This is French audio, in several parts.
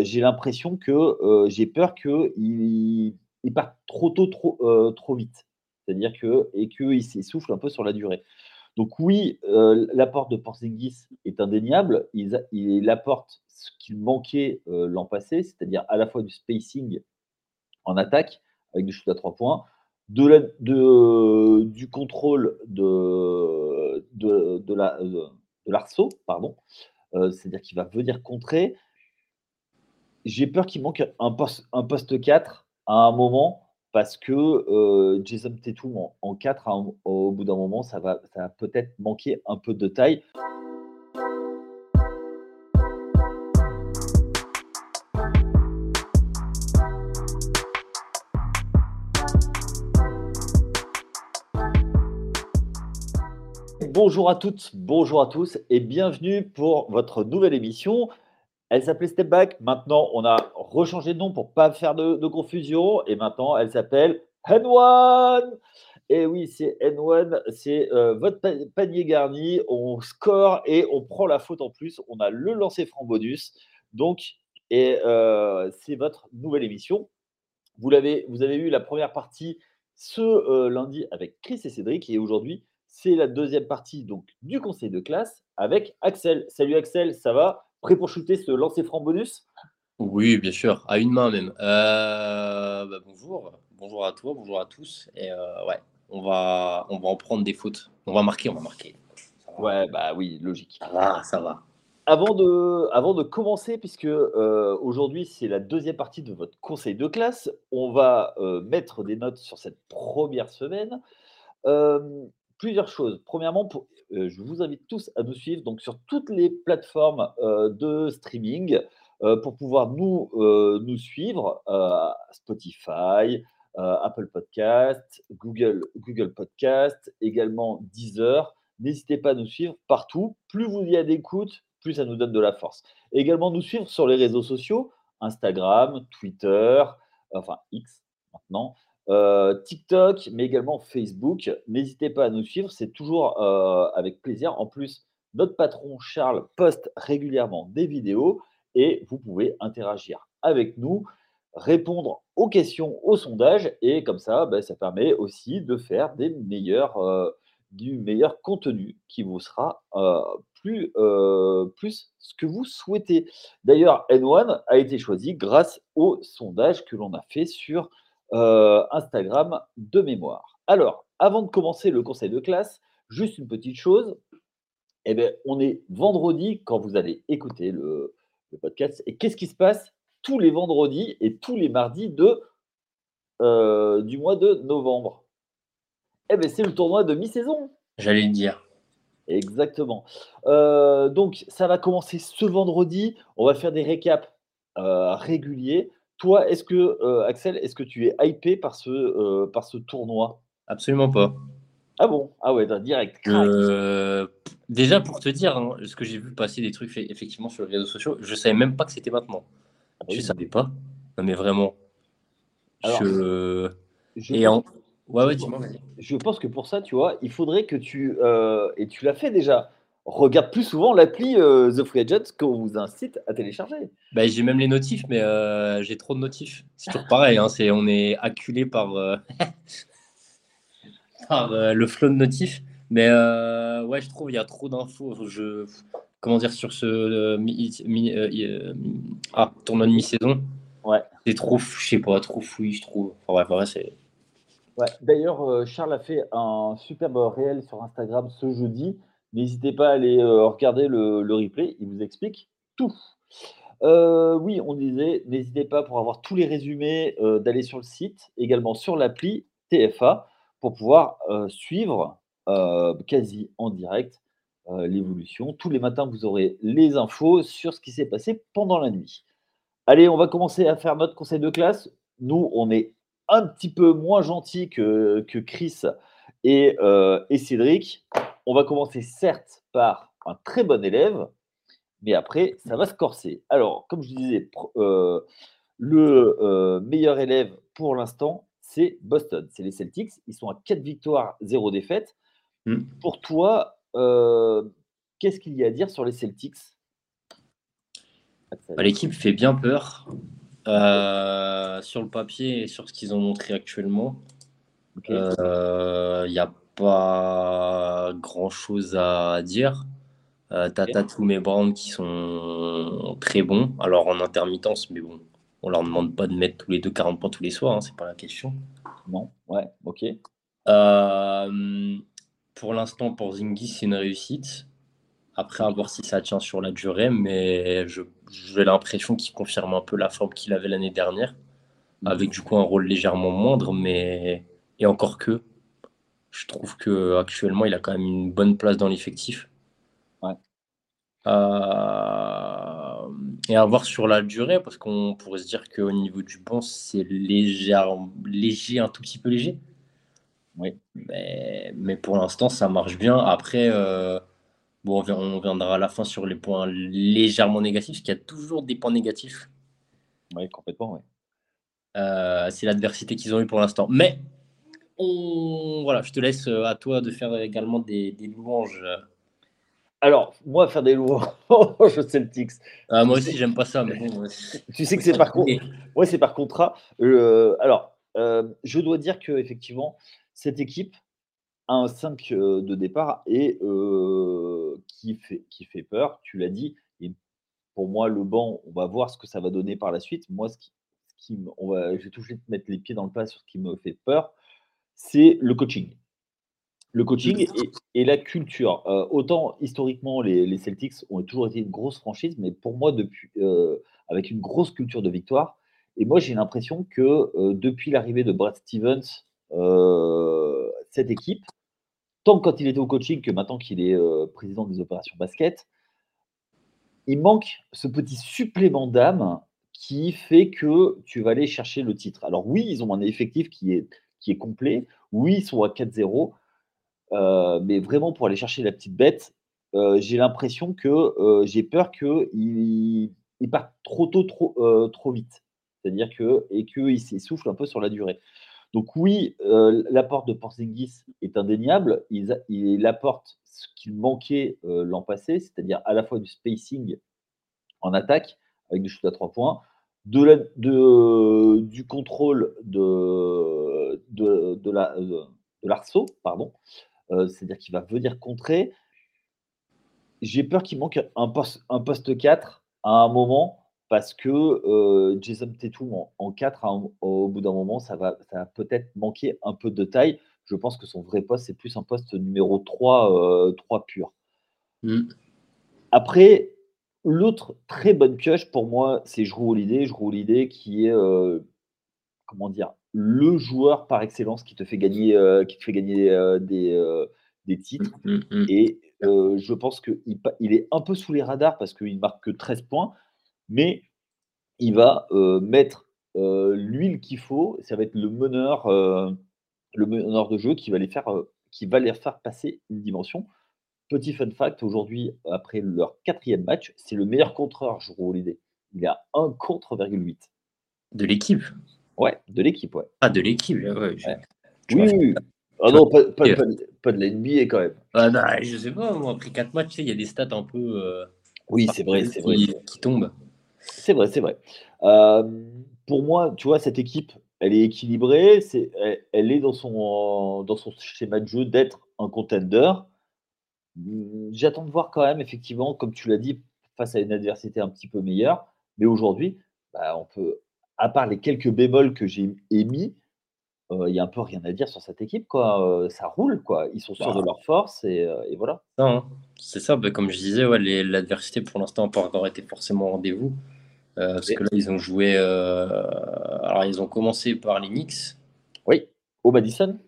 j'ai l'impression que j'ai peur qu'il il parte trop tôt, trop, trop vite. C'est-à-dire que et qu'il s'essouffle un peu sur la durée. Donc oui, l'apport de Porzingis est indéniable. Il, apporte ce qu'il manquait l'an passé, c'est-à-dire à la fois du spacing en attaque avec du shoot à trois points, de, du contrôle de, de l'arceau, pardon. c'est-à-dire qu'il va venir contrer. J'ai peur qu'il manque un poste, un poste 4 à un moment parce que euh, Jason Tatum en, en 4, au bout d'un moment, ça va, ça va peut-être manquer un peu de taille. Bonjour à toutes, bonjour à tous et bienvenue pour votre nouvelle émission. Elle s'appelait Step Back. Maintenant, on a rechangé de nom pour pas faire de, confusion. Et maintenant, elle s'appelle N1. Et oui, c'est N1, c'est euh, votre panier garni. On score et on prend la faute en plus. On a le lancer franc bonus. Donc, et euh, c'est votre nouvelle émission. Vous, l'avez, vous avez eu la première partie ce euh, lundi avec Chris et Cédric. Et aujourd'hui, c'est la deuxième partie donc, du conseil de classe avec Axel. Salut Axel, ça va? Prêt pour shooter ce lancer franc bonus? Oui, bien sûr, à une main même. Euh, bah, bonjour, bonjour à toi, bonjour à tous. Et euh, ouais, on va, on va en prendre des fautes. On va marquer, on va marquer. Ouais, bah oui, logique. Ça va, ça va. Avant de, avant de commencer, puisque euh, aujourd'hui c'est la deuxième partie de votre conseil de classe, on va mettre des notes sur cette première semaine plusieurs choses. Premièrement, euh, je vous invite tous à nous suivre donc, sur toutes les plateformes euh, de streaming euh, pour pouvoir nous, nous suivre. Spotify, Apple Podcast, Google, Google Podcast, également Deezer. N'hésitez pas à nous suivre partout. Plus vous y avez d'écoute, plus ça nous donne de la force. également nous suivre sur les réseaux sociaux, Instagram, Twitter, enfin X maintenant, TikTok, mais également Facebook. N'hésitez pas à nous suivre, c'est toujours euh, avec plaisir. En plus, notre patron Charles poste régulièrement des vidéos et vous pouvez interagir avec nous, répondre aux questions, aux sondages et comme ça, ben, ça permet aussi de faire des meilleurs, euh, du meilleur contenu qui vous sera plus, plus ce que vous souhaitez. D'ailleurs, N1 a été choisi grâce au sondage que l'on a fait sur euh, Instagram de mémoire. Alors, avant de commencer le conseil de classe, juste une petite chose. Eh bien, on est vendredi quand vous allez écouter le, podcast. Et qu'est-ce qui se passe tous les vendredis et tous les mardis de, euh, du mois de novembre? Eh bien, c'est le tournoi de mi-saison. J'allais le dire. Exactement. Euh, donc, ça va commencer ce vendredi. On va faire des récaps réguliers. Toi, est-ce que, euh, Axel, est-ce que tu es hypé par ce, euh, par ce tournoi? Absolument pas. Ah bon? Ah ouais, direct. Euh, déjà, pour te dire, hein, ce que j'ai vu passer des trucs effectivement sur les réseaux sociaux, je savais même pas que c'était maintenant. Ah je ne savais pas. Non, mais vraiment. je... Et en... ouais, ouais, dis-moi, Je pense que pour ça, tu vois, il faudrait que tu. et tu l'as fait déjà regarde plus souvent l'appli euh, The Free Agent qu'on vous incite à télécharger. Bah, j'ai même les notifs, mais euh, j'ai trop de notifs. C'est toujours pareil, hein, c'est, on est acculé par, euh, le flow de notifs. Mais ouais, je trouve il y a trop d'infos. Je, comment dire sur ce ah, tournoi de mi-saison Ouais. C'est trop, je sais pas, trop fouillis, je trouve. Enfin, ouais, c'est. Ouais. D'ailleurs, Charles a fait un superbe réel sur Instagram ce jeudi N'hésitez pas à aller euh, regarder le, replay, il vous explique tout. Euh, oui, on disait, n'hésitez pas pour avoir tous les résumés euh, d'aller sur le site, également sur l'appli TFA, pour pouvoir suivre quasi en direct l'évolution. Tous les matins, vous aurez les infos sur ce qui s'est passé pendant la nuit. Allez, on va commencer à faire notre conseil de classe. Nous, on est un petit peu moins gentil que, Chris et Cédric. On va commencer certes par un très bon élève, mais après, ça va se corser. Alors, comme je disais, euh, le euh, meilleur élève pour l'instant, c'est Boston. C'est les Celtics. Ils sont à 4 victoires, 0 défaites. Hmm. Pour toi, euh, qu'est-ce qu'il y a à dire sur les Celtics? Bah, l'équipe fait bien peur sur le papier et sur ce qu'ils ont montré actuellement. Il n'y a pas grand chose à dire. Euh, T'as Tatum et Brown qui sont très bons. Alors en intermittence, mais bon, on leur demande pas de mettre tous les deux 40 points tous les soirs, hein, c'est pas la question. Non, ouais, ok. Euh, pour l'instant, pour Zingy, c'est une réussite. Après, à voir si ça tient sur la durée, mais j'ai l'impression qu'il confirme un peu la forme qu'il avait l'année dernière, avec du coup un rôle légèrement moindre, mais et encore que, je trouve que actuellement il a quand même une bonne place dans l'effectif. Euh, et à voir sur la durée, parce qu'on pourrait se dire qu'au niveau du banc, c'est léger, léger, un tout petit peu léger. Oui. Mais, mais pour l'instant, ça marche bien. Après, euh, bon, on viendra à la fin sur les points légèrement négatifs, parce qu'il y a toujours des points négatifs. Oui, complètement, oui. Euh, c'est l'adversité qu'ils ont eu pour l'instant. Mais on... voilà, je te laisse à toi de faire également des, des louanges alors, moi, faire des louanges Celtics. Ah, moi aussi, j'aime pas ça. Mais tu sais que c'est par, contre... ouais, c'est par contrat. Euh, alors, euh, je dois dire que effectivement, cette équipe a un 5 euh, de départ et qui, fait, qui fait peur. Tu l'as dit. Et pour moi, le banc, on va voir ce que ça va donner par la suite. Moi, ce qui, ce qui on va, je vais toucher mettre les pieds dans le pas sur ce qui me fait peur, c'est le coaching. Le coaching et, la culture. Euh, autant historiquement, les, Celtics ont toujours été une grosse franchise, mais pour moi, depuis, euh, avec une grosse culture de victoire. Et moi, j'ai l'impression que euh, depuis l'arrivée de Brad Stevens, cette équipe, tant quand il était au coaching que maintenant qu'il est président des opérations basket, il manque ce petit supplément d'âme qui fait que tu vas aller chercher le titre. Alors oui, ils ont un effectif qui est, qui est complet. Oui, ils sont à 4-0. Euh, mais vraiment pour aller chercher la petite bête, euh, j'ai l'impression que euh, j'ai peur qu'il il parte trop tôt, trop, trop vite. C'est-à-dire que et qu'il s'essouffle un peu sur la durée. Donc oui, l'apport de Porzingis est indéniable. Il, il apporte ce qu'il manquait l'an passé, c'est-à-dire à la fois du spacing en attaque avec du shoot à trois points, de, de du contrôle de, de, de la de l'arceau, pardon, euh, c'est-à-dire qu'il va venir contrer. J'ai peur qu'il manque un poste, un poste 4 à un moment parce que euh, Jason Tatum en, 4, au bout d'un moment, ça va, ça peut-être manquer un peu de taille. Je pense que son vrai poste, c'est plus un poste numéro 3, 3 euh, pur. Mm. Après, l'autre très bonne pioche pour moi, c'est Jrou Holiday. Jrou Holiday qui est, comment dire, le joueur par excellence qui te fait gagner, euh, qui te fait gagner euh, des, euh, des, titres. Mmh, mmh, mmh. Et je pense qu'il il est un peu sous les radars parce qu'il marque que 13 points, mais il va mettre l'huile qu'il faut. Ça va être le meneur, le meneur de jeu qui va les faire, qui va les faire passer une dimension. Petit fun fact, aujourd'hui, après leur quatrième match, c'est le meilleur contreur, je l'idée. Il a un contre,8. De l'équipe Ouais, de l'équipe, ouais. Ah, de l'équipe, ouais. Oui, oui. Ah non, pas, pas, pas, de l'NBA quand même. Ah non, je sais pas, moi, après 4 matchs, il y a des stats un peu. Euh, oui, c'est vrai, c'est vrai. Qui tombent. C'est vrai, c'est vrai. Euh, pour moi, tu vois, cette équipe, elle est équilibrée, c'est, elle, est dans son, dans son schéma de jeu d'être un contender. J'attends de voir quand même, effectivement, comme tu l'as dit, face à une adversité un petit peu meilleure. Mais aujourd'hui, bah, on peut à part les quelques bémols que j'ai émis, il y a un peu rien à dire sur cette équipe. Quoi. ça roule, quoi. Ils sont sûrs de bah. leur force et, voilà. Hein. C'est ça, bah, comme je disais, ouais, l'adversité pour l'instant n'a pas encore été forcément au rendez-vous. Euh, parce que là, ils ont joué. alors, ils ont commencé par les Knicks. Oui, au Madison.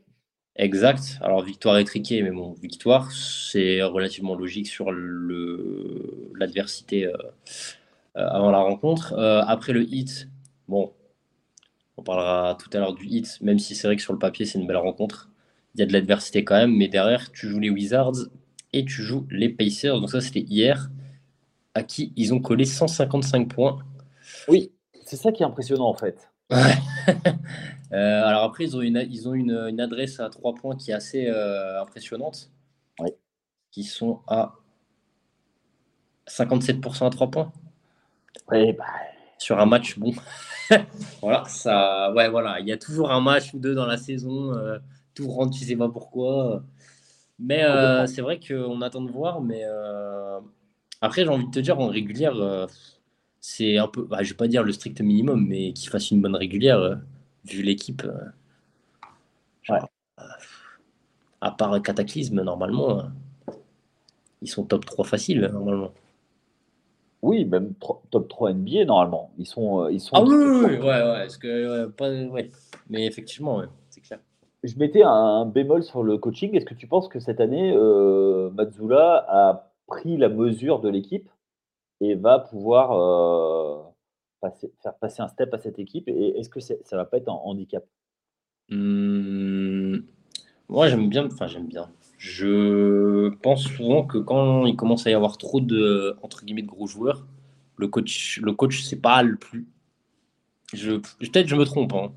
Exact. Alors, victoire étriquée, mais bon, victoire, c'est relativement logique sur l'adversité avant la rencontre. après le hit, Bon, on parlera tout à l'heure du hit, même si c'est vrai que sur le papier, c'est une belle rencontre. Il y a de l'adversité quand même, mais derrière, tu joues les Wizards et tu joues les Pacers. Donc ça, c'était hier, à qui ils ont collé 155 points. Oui, c'est ça qui est impressionnant en fait. Euh, alors après, ils ont, une, ils ont une, adresse à 3 points qui est assez euh, impressionnante. Oui. Qui sont à 57% à 3 points. bah, sur un match, bon, voilà, ça, ouais, voilà, il y a toujours un match ou deux dans la saison, euh, tout rentre, tu sais pas pourquoi. Mais euh, c'est vrai qu'on attend de voir, mais euh, après, j'ai envie de te dire, en régulière, c'est un peu, bah, je vais pas dire le strict minimum, mais qu'il fasse une bonne régulière, vu l'équipe. À part Cataclysme, normalement, ils sont top 3 faciles, normalement. Oui, même top 3 NBA normalement. Ils sont, euh, ils sont ah oui, oui, ouais, ouais, que, pas, ouais. Mais effectivement, ouais, c'est clair. Je mettais un, bémol sur le coaching. Est-ce que tu penses que cette année, euh, Mazzula a pris la mesure de l'équipe et va pouvoir euh, passer, faire passer un step à cette équipe? Et est-ce que ça ne va pas être un handicap? Mmh, Moi, j'aime bien. Enfin, j'aime bien. Je pense souvent que quand il commence à y avoir trop de, entre guillemets, de gros joueurs, le coach, le coach c'est pas le plus. Je, peut-être je me trompe. Hein.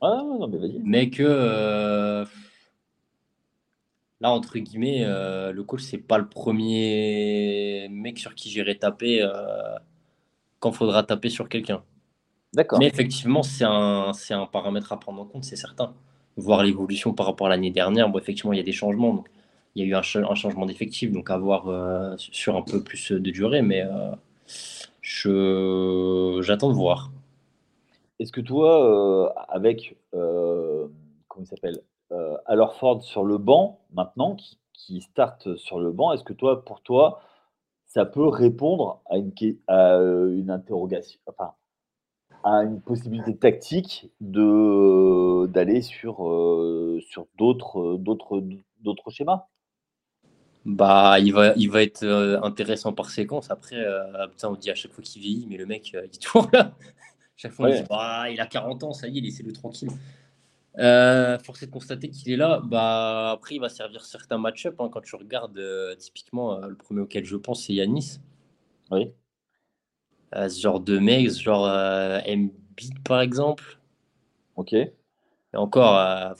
Ah non, mais vas-y. Mais que euh, là, entre guillemets, euh, le coach, c'est pas le premier mec sur qui j'irai taper euh, quand faudra taper sur quelqu'un. D'accord. Mais effectivement, c'est un, un paramètre à prendre en compte, c'est certain. Voir l'évolution par rapport à l'année dernière, bon, effectivement, il y a des changements. Donc, il y a eu un, changement d'effectif, donc à voir euh, sur un peu plus de durée, mais euh, je, j'attends de voir. Est-ce que toi, euh, avec, comment il s'appelle, Ford sur le banc, maintenant, qui, qui start sur le banc, est-ce que toi, pour toi, ça peut répondre à une, à une interrogation, une possibilité tactique de d'aller sur, sur d'autres, d'autres, d'autres schémas bah, il va, il va être euh, intéressant par séquence. Après, euh, putain, on dit à chaque fois qu'il vieillit, mais le mec, euh, il est toujours là. chaque fois, on dit, bah, il a 40 ans, ça y est, laissez-le tranquille. force est de constater qu'il est là. Bah, après, il va servir certains match-up. Hein. quand tu regardes, typiquement, le premier auquel je pense, c'est Yanis. Oui. Ce genre de mec, ce genre Embiid, par exemple. Ok. Et encore,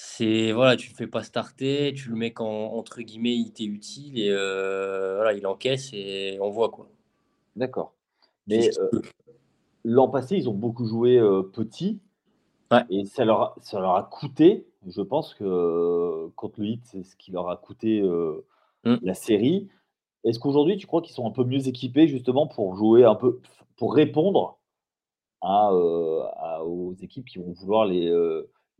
c'est voilà, tu le fais pas starter, tu le mets quand entre guillemets il t'est utile et euh, voilà, il encaisse et on voit quoi. D'accord. Mais euh, l'an passé, ils ont beaucoup joué euh, petit et ça leur, ça leur a coûté. Je pense que contre le hit, c'est ce qui leur a coûté mmh. la série. Est-ce qu'aujourd'hui, tu crois qu'ils sont un peu mieux équipés justement pour jouer un peu, pour répondre à, aux équipes qui vont vouloir les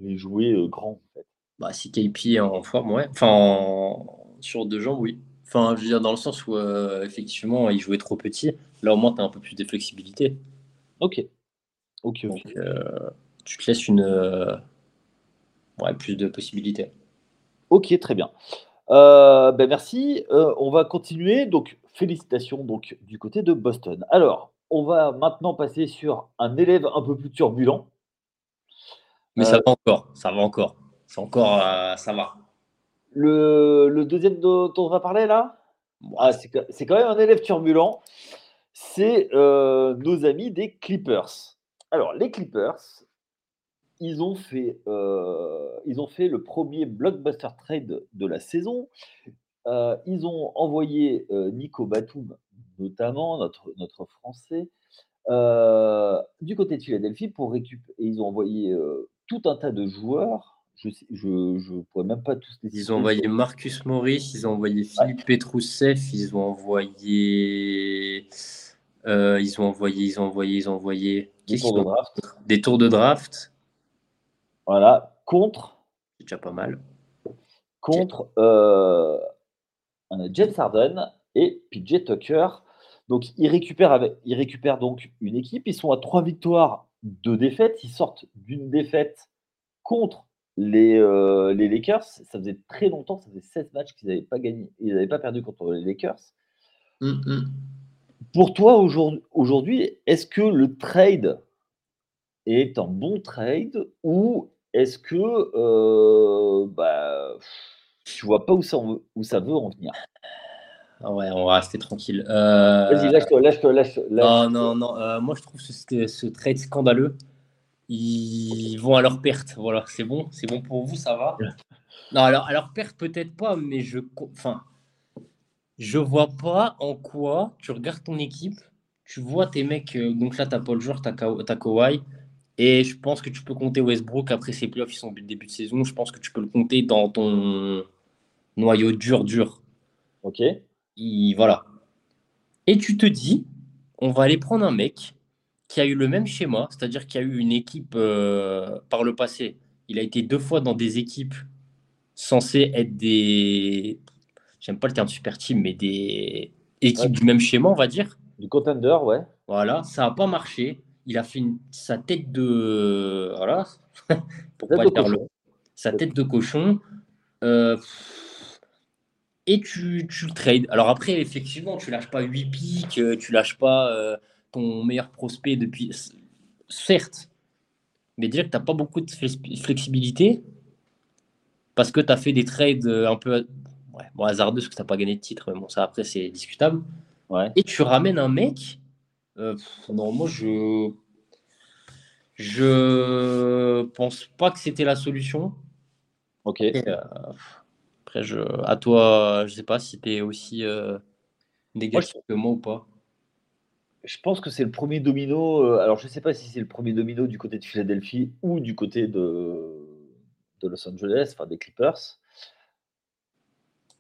les jouer grand en fait? Bah, si KP est en forme, ouais. Enfin, sur deux jambes, oui. Enfin, je veux dire, dans le sens où, effectivement, il jouait trop petit. Là, au moins, tu as un peu plus de flexibilité. Ok. Ok, Donc, tu te laisses une. ouais, plus de possibilités. Ok, très bien. Ben merci. on va continuer. Donc, félicitations donc, du côté de Boston. Alors, on va maintenant passer sur un élève un peu plus turbulent. Mais ça euh, va encore, ça va encore. C'est encore, euh, ça va. Le, deuxième dont on va parler là? Ah, C'est quand même un élève turbulent. C'est euh, nos amis des Clippers. Alors, les Clippers, ils ont fait, ils ont fait le premier blockbuster trade de la saison. ils ont envoyé Nico Batum, notamment, notre, notre Français, du côté de Philadelphie pour récupérer. Ils ont envoyé tout un tas de joueurs. Je ne je, pourrais même pas tous les Ils ont envoyé Marcus Morris, ils ont envoyé Philippe Petroussef, ils ont envoyé. Euh, ils ont envoyé, ils ont envoyé, ils ont envoyé. Des tours de draft. Des tours de draft. Voilà. Contre. C'est déjà pas mal. Contre euh, James Harden et PJ Tucker. Donc, ils récupèrent, avec, ils récupèrent donc une équipe. Ils sont à trois victoires deux défaites. Ils sortent d'une défaite contre les, euh, les, Lakers. Ça faisait très longtemps, ça faisait 16 matchs qu'ils n'avaient pas gagné, ils n'avaient pas perdu contre les Lakers. Mmh, mmh. Pour toi, aujourd'hui, est-ce que le trade est un bon trade ou est-ce que euh, bah, tu vois pas où ça, où ça veut en venir? Ouais, on va rester tranquille. Euh, Vas-y, lâche-toi, lâche-toi, lâche Non, non, non. Euh, moi, je trouve ce, ce trade scandaleux. Ils vont à leur perte. Voilà, c'est bon. C'est bon pour vous, ça va Non, alors, à leur perte, peut-être pas, mais je. Enfin. je vois pas en quoi tu regardes ton équipe, tu vois tes mecs. euh, donc là, t'as Paul George, t'as Kawhi. Et je pense que tu peux compter Westbrook. Après ces playoffs, ils sont au début de saison. Je pense que tu peux le compter dans ton noyau dur, dur. Ok. Il- voilà. Et tu te dis, on va aller prendre un mec qui a eu le même schéma, c'est-à-dire qui a eu une équipe euh, par le passé. Il a été deux fois dans des équipes censées être des. J'aime pas le terme super team, mais des équipes Ouais. du même schéma, on va dire. Du contender, ouais. Voilà, ça n'a pas marché. Il a fait une- sa tête de. Voilà, pour pas dire le-. Sa tête de cochon. Euh, et tu, tu le trades. Alors après, effectivement, tu lâches pas 8 pics, euh, tu lâches pas euh, ton meilleur prospect depuis. Certes, mais déjà que tu n'as pas beaucoup de flex- flexibilité parce que tu as fait des trades un peu ouais, bon, hasardeux parce que tu n'as pas gagné de titre, mais bon, ça après, c'est discutable. Ouais. Et tu ramènes un mec. Euh, pff, non, moi, je. Je pense pas que c'était la solution. Ok. Et, euh, après, je, à toi, je sais pas si tu es aussi euh, négatif que moi ou pas. Je pense que c'est le premier domino. euh, alors, je ne sais pas si c'est le premier domino du côté de Philadelphie ou du côté de, de Los Angeles, enfin des Clippers.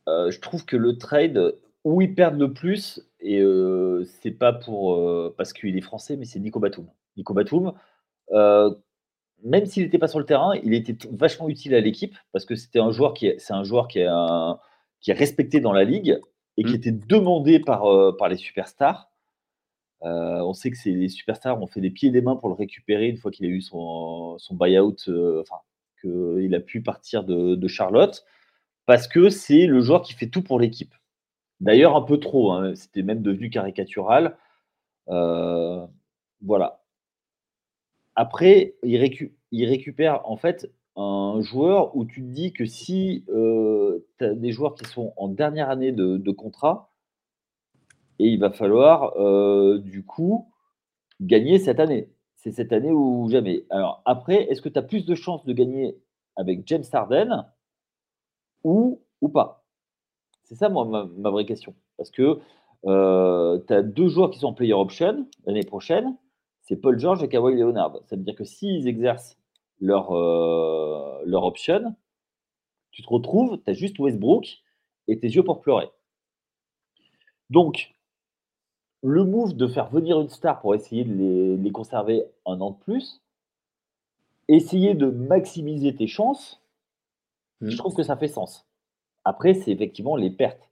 Euh, je trouve que le trade où ils perdent le plus, et euh, c'est pas pour euh, parce qu'il est français, mais c'est Nico Batum. Nico Batum, euh, même s'il n'était pas sur le terrain, il était vachement utile à l'équipe parce que c'était un joueur qui est, c'est un joueur qui est, un- qui est respecté dans la ligue et qui Mm. était demandé par, euh, par les superstars. On sait que c'est les superstars ont fait des pieds et des mains pour le récupérer une fois qu'il a eu son, son buyout, enfin, qu'il a pu partir de, de Charlotte, parce que c'est le joueur qui fait tout pour l'équipe. D'ailleurs, un peu trop, hein, c'était même devenu caricatural. Euh, voilà. Après, il, récu- il récupère en fait un joueur où tu te dis que si tu as des joueurs qui sont en dernière année de, de contrat, et il va falloir euh, du coup gagner cette année. C'est cette année ou jamais. Alors après, est-ce que tu as plus de chances de gagner avec James Harden ou, ou pas? C'est ça, moi, ma, ma vraie question. Parce que tu as deux joueurs qui sont en player option l'année prochaine. C'est Paul George et Kawhi Leonard. Ça veut dire que s'ils exercent leur, euh, leur option, tu te retrouves, tu as juste Westbrook et tes yeux pour pleurer. Donc, le move de faire venir une star pour essayer de les, les conserver un an de plus, essayer de maximiser tes chances, Mm. je trouve que ça fait sens. Après, c'est effectivement les pertes.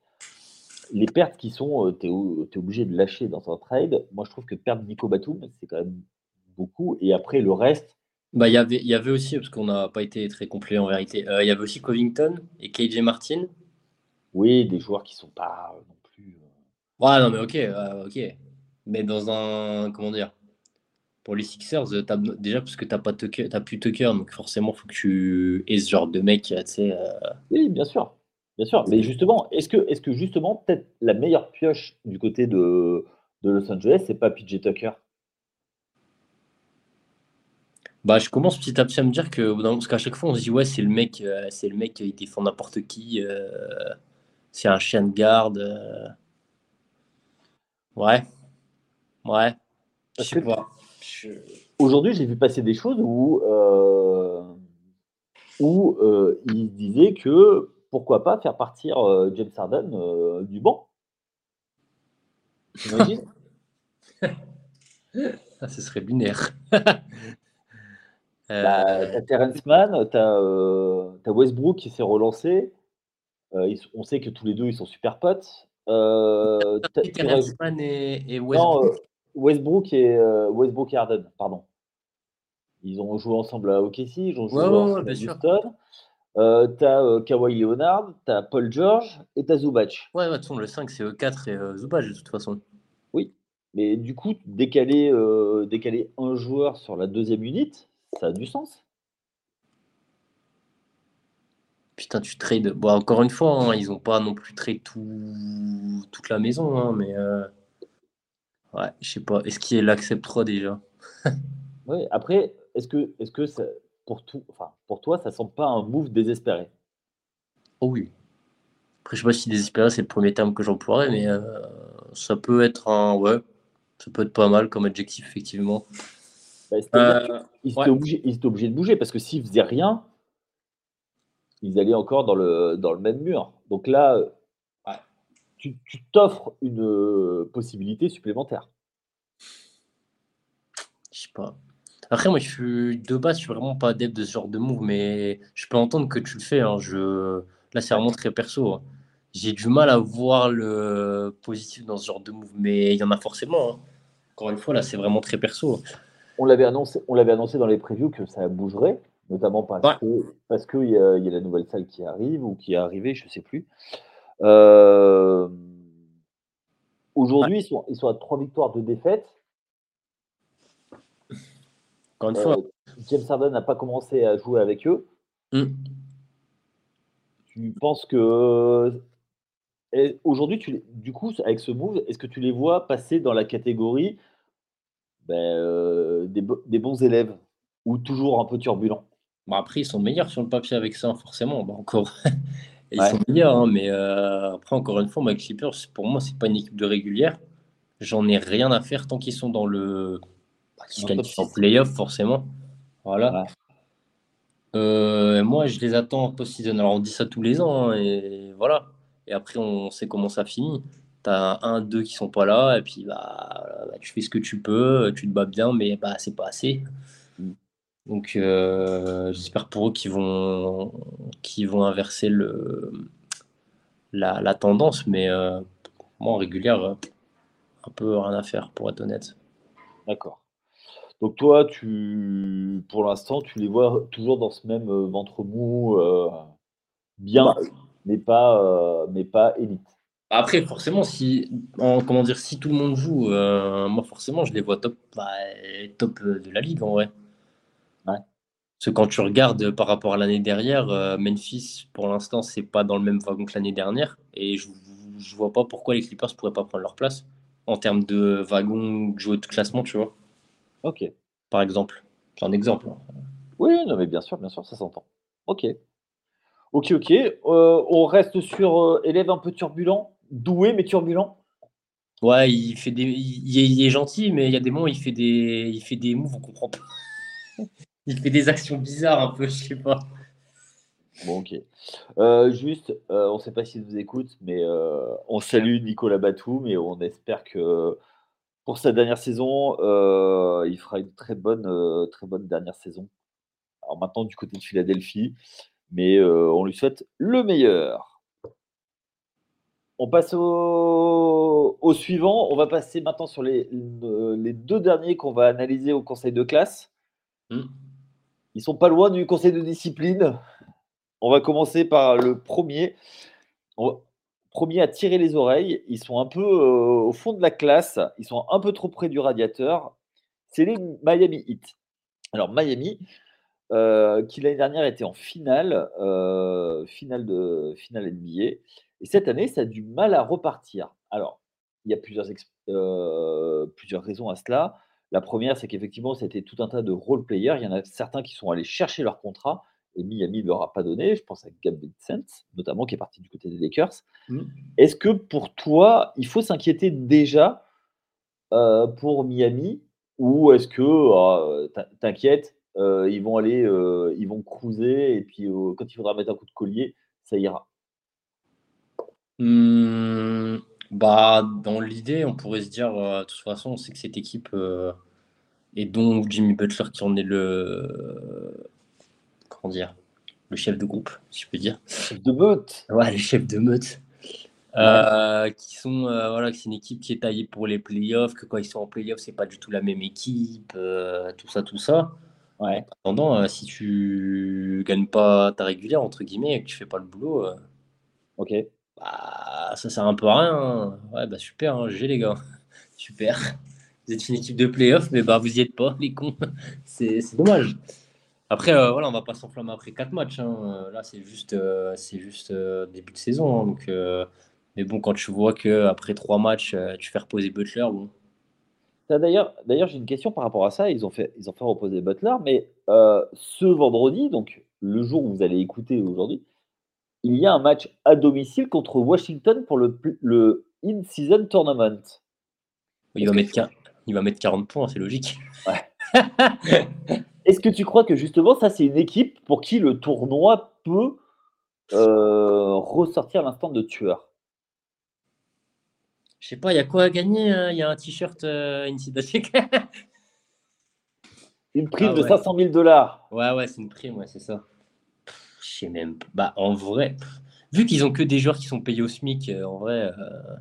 Les pertes qui sont, tu es, obligé de lâcher dans un trade. Moi, je trouve que perdre Nico Batum, c'est quand même beaucoup. Et après, le reste, Bah, il y avait, il y avait aussi, parce qu'on n'a pas été très complet en vérité, euh, il y avait aussi Covington et KJ Martin. oui, des joueurs qui sont pas euh, non plus. euh, Ouais, non, mais ok, euh, ok. Mais dans un. Comment dire Pour les Sixers, euh, déjà, parce que t'as pas Tucker, t'as plus Tucker, donc forcément, il faut que tu aies ce genre de mec, tu sais. euh, Oui, bien sûr. Bien sûr. Mais justement, est-ce que, est que justement, peut-être la meilleure pioche du côté de, de Los Angeles, c'est pas PJ Tucker? Bah, je commence petit à petit à me dire que, parce qu'à chaque fois, on se dit, ouais, c'est le mec, euh, c'est le mec, il défend n'importe qui, euh, c'est un chien de garde. euh. Ouais, ouais, je sais pas. Je- Aujourd'hui, j'ai vu passer des choses où, euh, où euh, il disait que pourquoi pas faire partir euh, James Harden euh, du banc. Ah, ce serait lunaire. Euh, Bah, T'as Terrence Mann, t'as t'as Westbrook qui s'est relancé. Ils on sait que tous les deux, ils sont super potes. Terrence rajoutes- Mann et, Westbrook. Westbrook et Westbrook et Harden, pardon. Ils ont joué ensemble à OKC, ils ont joué Ouais, ouais, ouais, ensemble à sûr. Euh, t'as euh, Kawhi Leonard, t'as Paul George et t'as Zubac. Ouais, ouais, de toute façon, le 5, c'est E4 et euh, Zubac, de toute façon. Oui, mais du coup, décaler, euh, décaler un joueur sur la deuxième unité, ça a du sens. Putain, tu trades. Bon, encore une fois, hein, ils ont pas non plus trade tout... toute la maison, hein, mais euh, ouais, je sais pas. Est-ce qu'il l'acceptera déjà? Ouais, après, est-ce que, est-ce que ça, pour, tout, enfin, pour toi, ça semble pas un move désespéré Oh oui. Après, je sais pas si désespéré, c'est le premier terme que j'emploierais, mais euh, ça peut être un. Ouais, ça peut être pas mal comme adjectif, effectivement. Bah, euh, ils, étaient obligés, de bouger parce que s'ils faisaient rien, ils allaient encore dans le, dans le même mur. Donc là, tu t'offres une possibilité supplémentaire. Je sais pas. Après, moi, je suis de base, je suis vraiment pas adepte de ce genre de move, mais je peux entendre que tu le fais. Hein. Je... Là, c'est vraiment très perso. Hein. J'ai du mal à voir le positif dans ce genre de move, mais il y en a forcément. Hein. Encore une fois, là, c'est vraiment très perso. On l'avait annoncé, on l'avait annoncé dans les previews que ça bougerait, notamment parce que parce qu'il y, a, y a la nouvelle salle qui arrive ou qui est arrivée, je sais plus. Euh, aujourd'hui, ils, sont, ils sont à trois victoires, de défaites. Encore une fois. Euh, James Harden n'a pas commencé à jouer avec eux. Hmm. Tu penses que. Aujourd'hui, tu... du coup, avec ce move, est-ce que tu les vois passer dans la catégorie ben, euh, des, des, bons élèves ou toujours un peu turbulents? Bah, Après, ils sont meilleurs sur le papier avec ça, forcément. Encore. ils sont meilleurs, hein, mais euh, après, encore une fois, Mike Clippers, pour moi, c'est pas une équipe de régulière. J'en ai rien à faire tant qu'ils sont dans le en playoff, forcément. Voilà. Euh, moi, je les attends en post-season. Alors, on dit ça tous les ans, hein, et voilà. Et après, on sait comment ça finit. Tu as un, deux qui sont pas là, et puis bah, bah, tu fais ce que tu peux, tu te bats bien, mais bah, c'est pas assez. Mm. Donc, euh, j'espère pour eux qu'ils vont, qu'ils vont inverser le, la, la tendance, mais euh, moi, en régulière, un peu rien à faire, pour être honnête. D'accord. Donc toi, tu, pour l'instant, tu les vois toujours dans ce même euh, ventre mou, euh, bien, bah, mais pas, euh, mais pas élite. Après, forcément, si, comment dire, si tout le monde joue, moi forcément, je les vois top, bah, top de la ligue en vrai. Ouais. Parce que quand tu regardes par rapport à l'année dernière, Memphis, pour l'instant, c'est pas dans le même wagon que l'année dernière, et je, je vois pas pourquoi les Clippers pourraient pas prendre leur place en termes de wagon, de jouer de classement, tu vois. Ok. Par exemple. C'est un exemple. Hein. Oui, non, mais bien sûr, bien sûr, ça s'entend. Ok. Ok, ok. Euh, on reste sur euh, élève un peu turbulent, doué mais turbulent. Ouais, il fait des, il, est, gentil, mais il y a des moments il fait des, il fait des moves, on comprend pas. il fait des actions bizarres un peu, je sais pas. Bon, ok. Euh, juste, on ne sait pas s'il vous écoute, mais on salue Nicolas Batou, mais on espère que pour sa dernière saison, euh, il fera une très bonne, euh, très bonne dernière saison. Alors maintenant du côté de Philadelphie, mais euh, on lui souhaite le meilleur. On passe au, suivant. On va passer maintenant sur les, les deux derniers qu'on va analyser au conseil de classe. Ils hmm. Ils sont pas loin du conseil de discipline. On va commencer par le premier premiers à tirer les oreilles. Ils sont un peu euh, au fond de la classe. Ils sont un peu trop près du radiateur. C'est les Miami Heat. Alors, Miami, euh, qui l'année dernière était en finale, euh, finale, de, finale NBA. Et cette année, ça a du mal à repartir. Alors, il y a plusieurs, plusieurs raisons à cela. La première, c'est qu'effectivement, c'était tout un tas de role-players. Il y en a certains qui sont allés chercher leur contrat et Miami ne leur a pas donné. Je pense à Gabe Vincent, notamment, qui est parti du côté des Lakers. Mm. Est-ce que pour toi, il faut s'inquiéter déjà euh, pour Miami ou est-ce que euh, t'inquiète, euh, ils vont aller, ils vont cruiser et puis quand il faudra mettre un coup de collier, ça ira? Hmm, bah, Dans l'idée, on pourrait se dire, de toute façon, on sait que cette équipe, et dont Jimmy Butler qui en est le comment dire, le chef de groupe, si je peux dire. Chef de meute. Ouais, le chef de meute. Euh, qui sont euh, voilà, c'est une équipe qui est taillée pour les playoffs, que quand ils sont en playoffs, c'est pas du tout la même équipe, euh, tout ça, tout ça. Ouais. Cependant, si tu gagnes pas ta régulière entre guillemets et que tu fais pas le boulot, ok, bah, ça sert un peu à rien. Hein. Ouais, bah super, hein, j'ai les gars, super. Vous êtes une équipe de playoffs, mais bah vous y êtes pas, les cons. c'est dommage. Après, euh, voilà, on va pas s'enflammer après quatre matchs. Hein. Euh, là, c'est juste, euh, c'est juste début de saison. Hein. donc, mais bon, quand tu vois qu'après trois matchs, tu fais reposer Butler, bon. D'ailleurs, d'ailleurs, j'ai une question par rapport à ça. Ils ont fait, ils ont fait reposer Butler, mais ce vendredi, donc le jour où vous allez écouter aujourd'hui, il y a un match à domicile contre Washington pour le, le In-Season Tournament. Il va, mettre, il va mettre 40 points, c'est logique. Est-ce que tu crois que justement, ça, c'est une équipe pour qui le tournoi peut euh, ressortir l'instant de tueur? Je sais pas, il y a quoi à gagner hein? Il y a un t-shirt euh, Une prime ah de 500 000 dollars. Ouais, ouais, c'est une prime, ouais, c'est ça. Je sais même Bah, en vrai, vu qu'ils ont que des joueurs qui sont payés au SMIC, euh, en vrai, euh,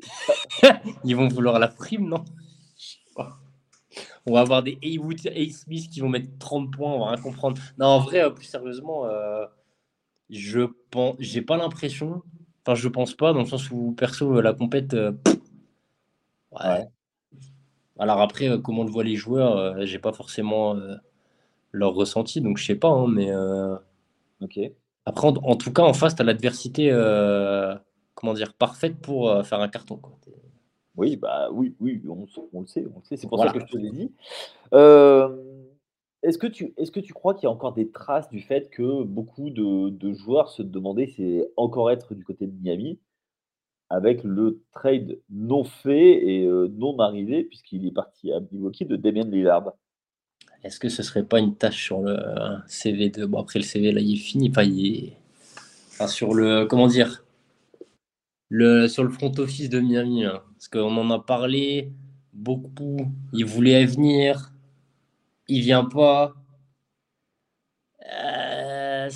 ils vont vouloir la prime, non? On va avoir des Haywood et Smith qui vont mettre 30 points, on va rien comprendre. Non, en vrai, euh, plus sérieusement, je pense, j'ai pas l'impression, enfin, je pense pas, dans le sens où perso, la compète, ouais. Alors après, euh, comment le voient les joueurs, euh, j'ai pas forcément euh, leur ressenti, donc je sais pas. Hein, mais ok. Après, en, tout cas, en face, tu as l'adversité, comment dire, parfaite pour faire un carton. Quoi. Oui, bah oui, oui, on, le sait, on le sait. C'est pour ça que je te l'ai dit. est-ce que tu, est-ce que tu crois qu'il y a encore des traces du fait que beaucoup de, de joueurs se demandaient c'est encore être du côté de Miami avec le trade non fait et euh, non arrivé, puisqu'il est parti à Milwaukee de Damien Lillard? Est-ce que ce serait pas une tâche sur le CV de. Bon, après le CV, là, il est fini. Enfin, il est... enfin, sur le. Comment dire? Le, Sur le front office de Miami. Hein. Parce qu'on en a parlé beaucoup. Il voulait venir. Il vient pas. Euh,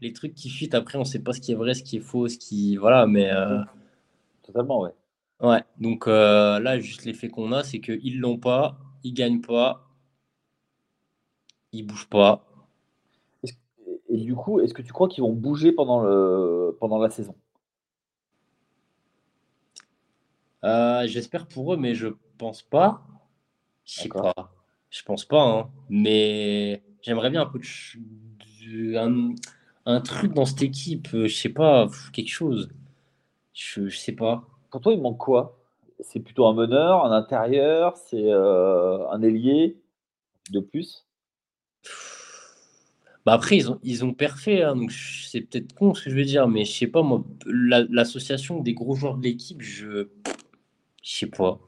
les trucs qui fuitent, après, on sait pas ce qui est vrai, ce qui est faux, ce qui. Voilà, mais. Euh, Totalement, ouais. Ouais, donc euh, là, juste l'effet qu'on a, c'est qu'ils l'ont pas, ils gagnent pas, ils bougent pas. Et du coup, est-ce que tu crois qu'ils vont bouger pendant, le... pendant la saison? Euh, J'espère pour eux, mais je pense pas. Je sais pas. Je pense pas, hein. mais j'aimerais bien un peu de un, truc dans cette équipe, euh, je sais pas, quelque chose. Je, je sais pas. Pour toi, il manque quoi? C'est plutôt un meneur, un intérieur, c'est euh, un ailier de plus? Bah après, ils ont, ils ont hein, donc c'est peut-être con ce que je veux dire, mais je sais pas, moi, l'association des gros joueurs de l'équipe, je. Je sais pas.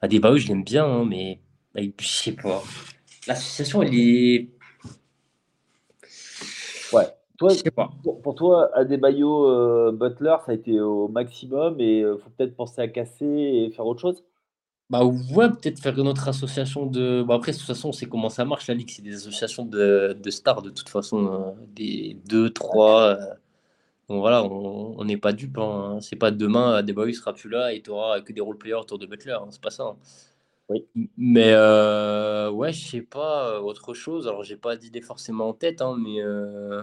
Ah, Adebayo, je l'aime bien, hein, mais ben, je sais pas. L'association, elle est. Ouais. Toi. Pour, toi, Adebayo euh, Butler, ça a été au maximum et il faut peut-être penser à casser et faire autre chose? Bah ouais, peut-être faire une autre association de. Bah, après, de toute façon, on sait comment ça marche la Ligue, c'est des associations de, de, stars de toute façon, hein. des 2, 3. Donc voilà, on n'est pas dupe. Hein. C'est pas demain, Adebayo sera plus là et tu auras que des role-players autour de Butler. Hein. C'est pas ça. Oui. Mais euh, ouais, je sais pas, autre chose. Alors, j'ai pas d'idée forcément en tête, hein, mais euh,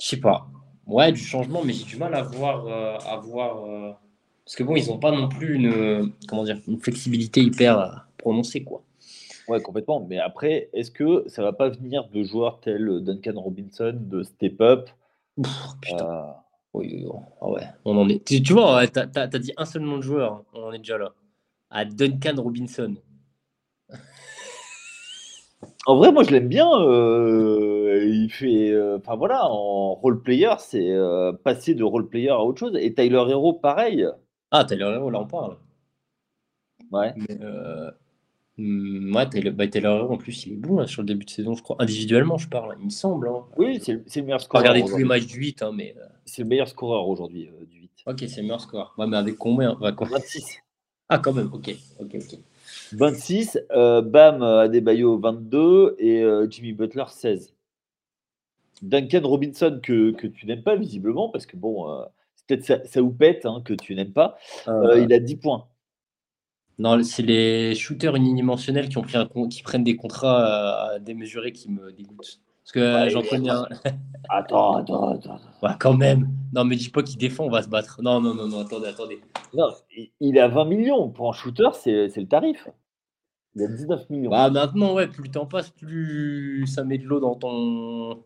je sais pas. Ouais, du changement, mais j'ai du mal à voir. Euh, à voir Parce que bon, ils ont pas non plus une, comment dire, une flexibilité hyper prononcée, quoi. Ouais, complètement. Mais après, est-ce que ça va pas venir de joueurs tels Duncan Robinson, de Step Up putain. Oui, ah ouais, on en est. Tu, vois, tu as, dit un seul nom de joueur, hein. on en est déjà là à Duncan Robinson En vrai, moi je l'aime bien. Euh, il fait, euh, enfin voilà, en role player, c'est euh, passer de role player à autre chose. Et Tyler Hero, pareil. Ah, Tyler Hero, là on parle. Ouais. Ouais, Tyler, bah, Hero en plus, il est bon sur le début de saison, je crois. Individuellement, je parle, il me semble. Hein. Oui, c'est le meilleur scoreur. Regardez tous les matchs du 8, hein, mais. C'est le meilleur scoreur aujourd'hui du 8. Ok, c'est le meilleur score. Ouais, mais avec combien 26. Ah, quand même, ok. ok, ok. 26, euh, Bam Adebayo 22 et euh, Jimmy Butler 16. Duncan Robinson que, que tu n'aimes pas visiblement parce que bon, euh, c'est peut-être ça, ou pète hein, que tu n'aimes pas. Euh, il a 10 points. Non, c'est les shooters unidimensionnels qui, ont pris un, qui prennent des contrats démesurés qui me dégoûtent. Parce que j'en connais un. attends, attends, attends. Ouais, quand même. Non, mais dis pas qu'il défend, on va se battre. Non, non, non, non, attendez, attendez. Non, il est à 20 millions. Pour un shooter, c'est le tarif. Il a 19 millions. Bah, maintenant, ouais, plus le temps passe, plus ça met de l'eau dans ton.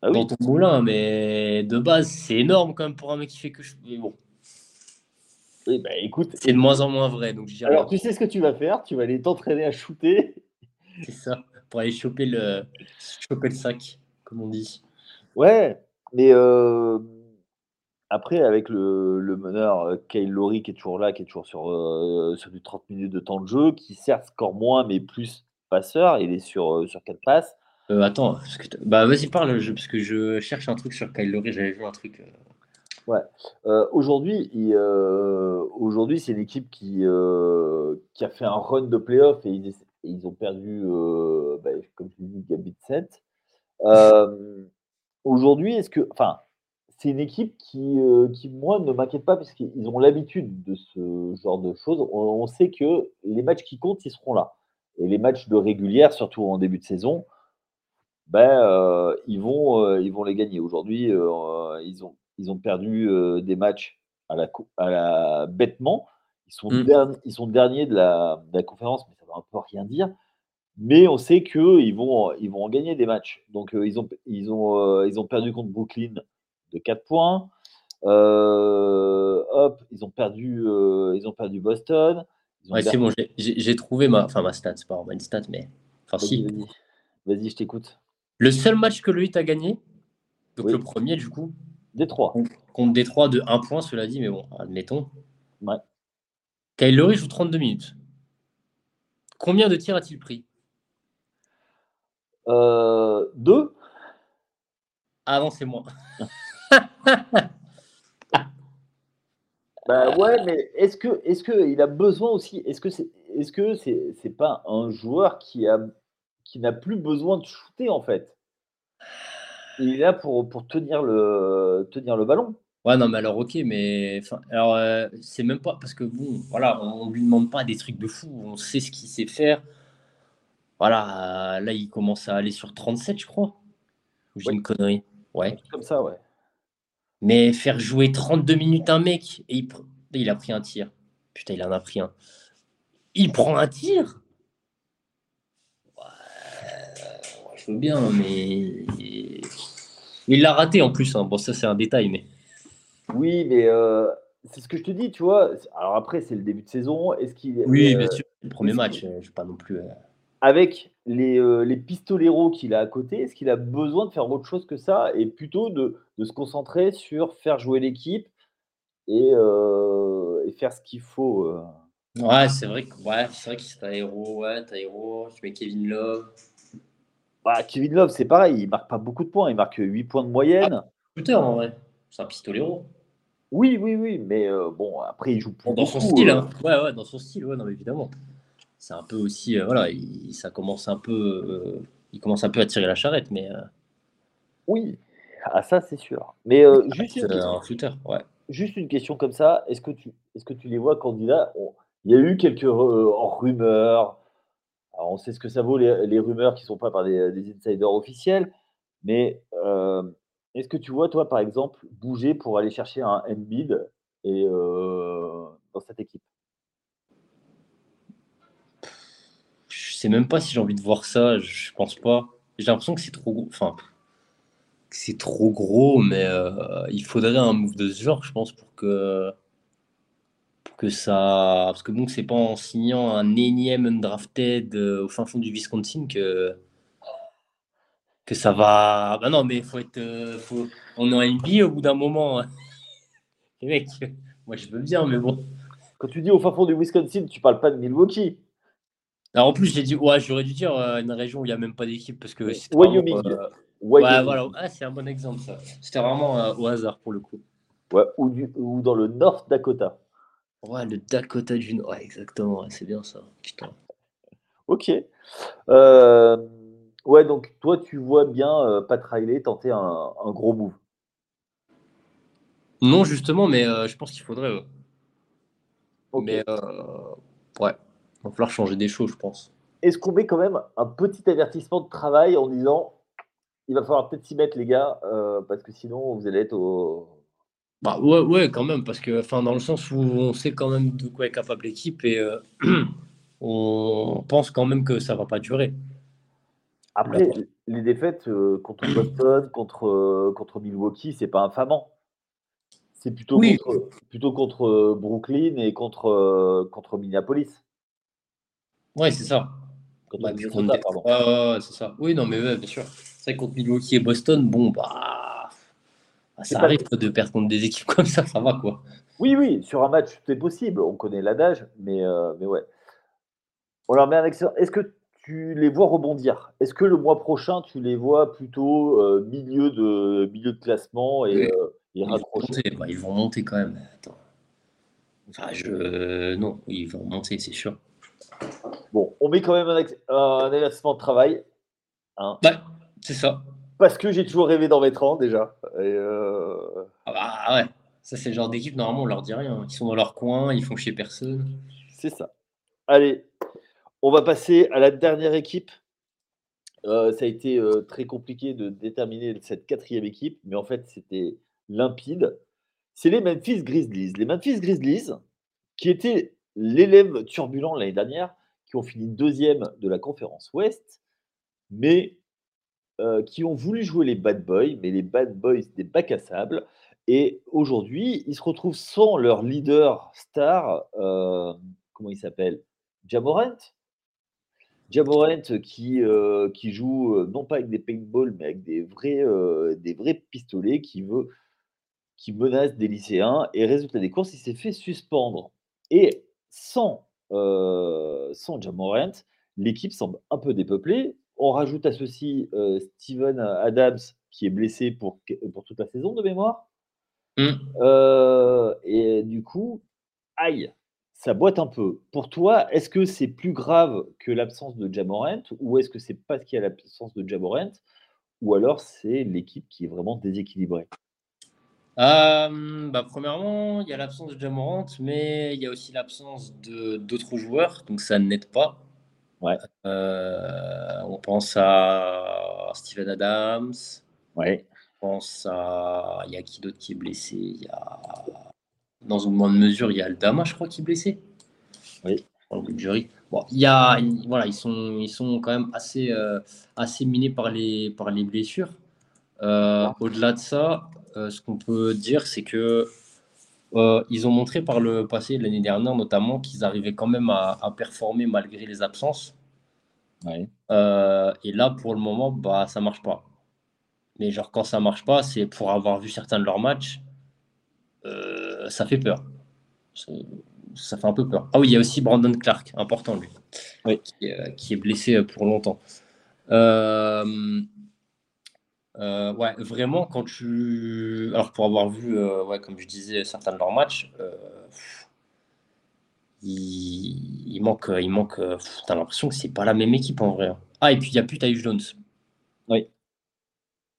Ah dans ton moulin, mais de base, c'est énorme quand même pour un mec qui fait que. Mais bon. Écoute. C'est de moins en moins vrai. Donc Alors, tu sais ce que tu vas faire Tu vas aller t'entraîner à shooter. C'est ça pour aller choper le, choper le sac. comme on dit. Ouais, mais euh, après, avec le, le meneur euh, Kyle Lowry qui est toujours là, qui est toujours sur, euh, sur du 30 minutes de temps de jeu, qui certes score moins, mais plus passeur, il est sur, euh, sur 4 passes. Euh, attends, parce que t- bah vas-y parle, je- parce que je cherche un truc sur Kyle Lowry, j'avais vu un truc. euh, Euh, aujourd'hui, euh, aujourd'hui, c'est une équipe qui, euh, qui a fait un run de playoff et ils, ont perdu, bah, comme je l'ai dit, Gabi de 7. Euh, aujourd'hui, est-ce que, enfin, c'est une équipe qui, qui moi, ne m'inquiète pas parce qu'ils ont l'habitude de ce genre de choses. On, sait que les matchs qui comptent, ils seront là. Et les matchs de régulière, surtout en début de saison, ben, ils, vont, ils vont les gagner. Aujourd'hui, ils, ont, ils ont perdu euh, des matchs à la, cou- à la bêtement. Ils sont, Mm. derni- ils sont derniers de la, de la conférence, mais ça ne va un peu rien dire. Mais on sait qu'ils vont, ils vont en gagner des matchs. Donc, euh, ils, ont, ils, ont, euh, ils ont perdu contre Brooklyn de 4 points. Hop, ils ont perdu, ils ont perdu Boston. C'est bon, j'ai- trouvé ma, enfin ma stat, c'est pas une stat, mais enfin Vas-y, si. vas-y. Je t'écoute. Le seul match que le Heat a gagné, donc Oui. le premier du coup, Détroit. contre Détroit de 1 point, cela dit, mais bon, admettons. Ouais. Kyle Lowry joue 32 minutes. Combien de tirs a-t-il pris? Euh, deux? Avancez-moi. Bah ouais, mais est-ce que est-ce que il a besoin aussi Est-ce que c'est est-ce que c'est c'est pas un joueur qui a qui n'a plus besoin de shooter en fait? Il est là pour pour tenir le tenir le ballon. Ouais, non, mais alors, ok, mais alors, euh, c'est même pas parce que bon, voilà, on lui demande pas des trucs de fou, on sait ce qu'il sait faire. Voilà, euh, là, il commence à aller sur 37, je crois. Ou j'ai Ouais. une connerie. Ouais. Comme ça, ouais. Mais faire jouer 32 minutes un mec et il, il a pris un tir. Putain, il en a pris un. Il prend un tir? Ouais, je veux bien, mais. Il l'a raté en plus. hein. Bon, ça, c'est un détail, mais. Oui, mais euh, c'est ce que je te dis, tu vois. Alors après, c'est le début de saison. Est-ce qu'il Oui, euh, bien sûr. Le premier match, euh, je vais pas non plus. euh, avec les, euh, les pistoleros qu'il a à côté, est-ce qu'il a besoin de faire autre chose que ça et plutôt de, de se concentrer sur faire jouer l'équipe et, euh, et faire ce qu'il faut euh? Ouais, c'est vrai que ouais, c'est vrai que c'est un héros, ouais, héros, tu mets Kevin Love. Bah, Kevin Love, c'est pareil, il marque pas beaucoup de points, il marque 8 points de moyenne. Shooter en vrai. C'est un pistolero. Oui, oui, oui, mais euh, bon, après, il joue Bon, dans son style, euh. hein. Ouais, ouais, dans son style, ouais, non, mais évidemment. C'est un peu aussi, euh, voilà, il, ça commence un peu, euh, il commence un peu à tirer la charrette, mais Oui, ah, ça, c'est sûr. Mais euh, juste, une question, un shooter, ouais. juste une question comme ça, est-ce que tu, est-ce que tu les vois candidats Il y a eu quelques rumeurs. Alors, on sait ce que ça vaut, les, rumeurs qui sont pas par des, insiders officiels, mais euh, est-ce que tu vois, toi, par exemple, bouger pour aller chercher un Embiid et, euh, dans cette équipe? Je sais même pas si j'ai envie de voir ça, je pense pas. J'ai l'impression que c'est trop gros, c'est trop gros, mais euh, il faudrait un move de ce genre, je pense, pour que, que ça. Parce que bon, c'est pas en signant un énième undrafted euh, au fin fond du Wisconsin que, que ça va. Bah non, mais faut être. euh, faut... On est en NBA au bout d'un moment. hein. Les mecs, moi je veux bien, mais bon. Quand tu dis au fin fond du Wisconsin, tu parles pas de Milwaukee. Alors en plus, j'ai dit, ouais, j'aurais dû dire euh, une région où il n'y a même pas d'équipe parce que vraiment, Wyoming. Ouais, voilà. Ah, c'est un bon exemple, ça. C'était vraiment au hasard pour le coup. Ouais, ou, du- ou dans le North Dakota. Ouais, le Dakota du Nord. Ouais, exactement. ouais, c'est bien ça. Putain. Ok. Euh, ouais, donc toi, tu vois bien euh, Pat Riley tenter un, un gros move. Non, justement, mais euh, je pense qu'il faudrait. ouais. Ok. Mais euh, ouais, il va falloir changer des choses, je pense. Est-ce qu'on met quand même un petit avertissement de travail en disant il va falloir peut-être s'y mettre, les gars, parce que sinon, vous allez être au. Bah ouais, ouais, quand même, parce que, enfin, dans le sens où on sait quand même de quoi est capable l'équipe et euh, on pense quand même que ça va pas durer. Après, les défaites euh, contre Boston, contre, euh, contre Milwaukee, c'est pas infamant. C'est plutôt, Oui. contre, plutôt contre euh, Brooklyn et contre, contre Minneapolis. Ouais, c'est ça. Contre Minnesota, pardon. c'est ça. Oui, non, mais bien sûr. C'est contre Milwaukee et Boston, bon, bah. Bah ça arrive de perdre contre des équipes comme ça, ça va quoi. Oui, oui, sur un match, c'est possible. On connaît l'adage, mais, euh, mais ouais. On leur met un excellent. Est-ce que tu les vois rebondir? Est-ce que le mois prochain, tu les vois plutôt euh, milieu, de, milieu de classement et, euh, ils, vont monter, bah, ils vont monter quand même. Attends. Enfin, je... Non, ils vont monter, c'est sûr. Bon, on met quand même un, un de travail. Hein. Ouais, c'est ça. Parce que j'ai toujours rêvé d'en mettre un déjà. Ah bah ouais. Ça, c'est le genre d'équipe, normalement, on leur dit rien. Ils sont dans leur coin, ils font chier personne. C'est ça. Allez, on va passer à la dernière équipe. Euh, ça a été euh, très compliqué de déterminer cette quatrième équipe, mais en fait, c'était limpide. C'est les Memphis Grizzlies. Les Memphis Grizzlies, qui étaient l'élève turbulent l'année dernière, qui ont fini deuxième de la conférence Ouest, mais euh, qui ont voulu jouer les bad boys, mais les bad boys des bacs à sable, et aujourd'hui, ils se retrouvent sans leur leader star, euh, comment il s'appelle? Jamorant? Jamorant qui, euh, qui joue non pas avec des paintballs, mais avec des vrais, des vrais pistolets qui, veut, qui menace des lycéens. Et résultat des courses, il s'est fait suspendre. Et sans, sans Jamorant, l'équipe semble un peu dépeuplée. On rajoute à ceci Steven Adams qui est blessé pour, pour toute la saison de mémoire. Mmh. Euh, et du coup, aïe, ça boite un peu. Pour toi, est-ce que c'est plus grave que l'absence de Jamorant ou est-ce que c'est parce qu'il y a l'absence de Jamorant ou alors c'est l'équipe qui est vraiment déséquilibrée? Euh, bah, Premièrement, il y a l'absence de Jamorant, mais il y a aussi l'absence d'autres joueurs, donc ça n'aide pas. Ouais. Euh, on pense à Steven Adams. Ouais pense à. Il y a qui d'autre qui est blessé? Il y a. Dans une moindre mesure, il y a Aldama, je crois, qui est blessé. Oui. jury. Bon, il y a, voilà, ils sont, ils sont quand même assez, euh, assez minés par les, par les blessures. Euh, au-delà de ça, ce qu'on peut dire, c'est que ils ont montré par le passé, l'année dernière notamment, qu'ils arrivaient quand même à, à, performer malgré les absences. et là, pour le moment, bah, ça marche pas. Mais genre, quand ça marche pas, c'est pour avoir vu certains de leurs matchs, euh, ça fait peur. Ça, fait un peu peur. Ah oui, il y a aussi Brandon Clark, important lui, oui. qui, est blessé pour longtemps. Euh, euh, ouais, vraiment, quand tu. Alors, pour avoir vu, ouais, comme je disais, certains de leurs matchs, il... manque. Il manque T'as l'impression que c'est pas la même équipe en vrai. Hein. Ah, et puis il n'y a plus Tyus Jones. Oui.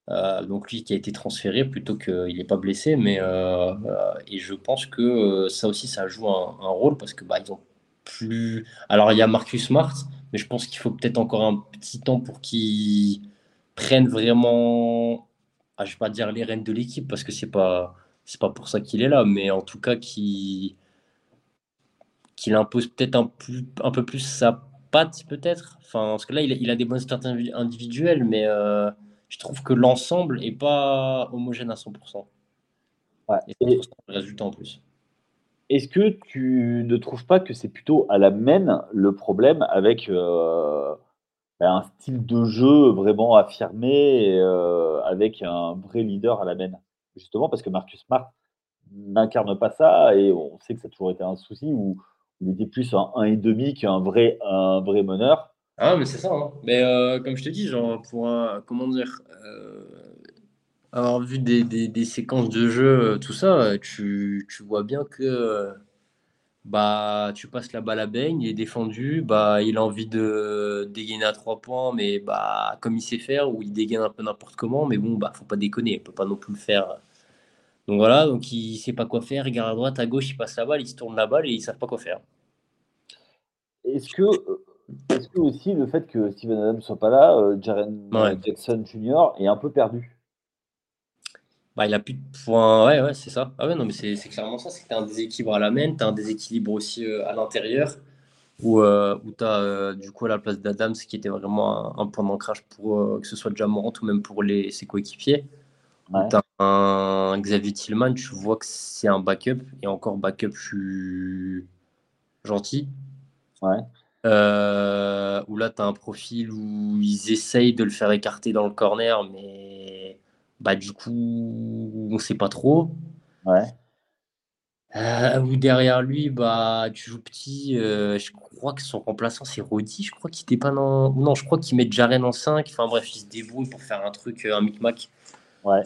Euh, donc lui qui a été transféré plutôt qu'il n'est pas blessé, mais euh, euh, et je pense que ça aussi ça joue un, rôle parce que bah ils ont plus. Alors il y a Marcus Smart, mais je pense qu'il faut peut-être encore un petit temps pour qu'il prenne vraiment, ah, je vais pas dire les rênes de l'équipe parce que c'est pas c'est pas pour ça qu'il est là, mais en tout cas qu'il qu'il impose peut-être un, plus, un peu plus sa patte peut-être. Enfin parce que là il a, il a des bonnes stats individuelles, mais je trouve que l'ensemble n'est pas homogène à 100%. Ouais. Et, le résultat en plus. Est-ce que tu ne trouves pas que c'est plutôt à la main le problème avec euh, un style de jeu vraiment affirmé euh, avec un vrai leader à la main Justement parce que Marcus Smart n'incarne pas ça et on sait que ça a toujours été un souci où il était plus un 1,5 qu'un vrai, un vrai meneur. Ah, mais c'est ça. Hein. Mais euh, comme je te dis, genre, pour un, comment dire, euh, avoir vu des, des, des, séquences de jeu, euh, tout ça, tu, tu vois bien que bah, tu passes la balle à baigne, il est défendu, bah, il a envie de dégainer à trois points, mais bah, comme il sait faire, ou il dégaine un peu n'importe comment, mais bon, bah, faut pas déconner, il peut pas non plus le faire. Donc voilà, donc il sait pas quoi faire, il regarde à droite, à gauche, il passe la balle, il se tourne la balle et ils savent pas quoi faire. Est-ce que est-ce que aussi le fait que Steven Adams ne soit pas là, euh, Jaren Jackson Jr. est un peu perdu? Bah, il a plus de points. Ouais, ouais, c'est ça. Ah ouais, non, mais c'est clairement ça. C'est que tu as un déséquilibre à la main, tu as un déséquilibre aussi euh, à l'intérieur, où, euh, où tu as du coup à la place d'Adams, qui était vraiment un, point d'ancrage pour que ce soit Jamorant ou même pour les, ses coéquipiers. Tu as un Xavier Tillman, tu vois que c'est un backup, et encore backup, je suis gentil. Ouais. Euh, où là, tu as un profil où ils essayent de le faire écarter dans le corner, mais bah, du coup, on sait pas trop. Ouais. Euh, ou derrière lui, bah, tu joues petit. euh, je crois que son remplaçant, c'est Rodi. Je crois qu'il était pas dans. Non, je crois qu'il met Jaren en 5. Enfin bref, il se débrouille pour faire un truc, euh, un micmac. Ouais.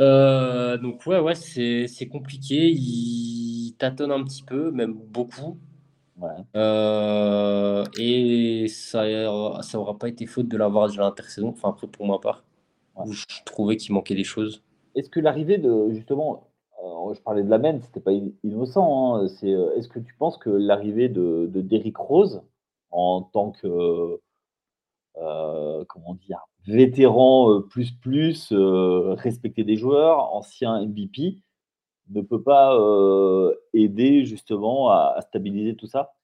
Euh, donc, ouais, ouais, c'est c'est compliqué. Il tâtonne un petit peu, même beaucoup. Ouais. Euh, et ça ça aura pas été faute de l'avoir déjà l'intersaison. Enfin, après, pour ma part. Où je trouvais qu'il manquait des choses. Est-ce que l'arrivée de justement, heu, je parlais de la Lamine, c'était pas in innocent, hein, c'est, heu, est-ce que tu penses que l'arrivée de de Derrick Rose en tant que, heu, comment dire? Vétéran, plus plus, respecté des joueurs, ancien MVP, ne peut pas, aider justement à à stabiliser tout ça?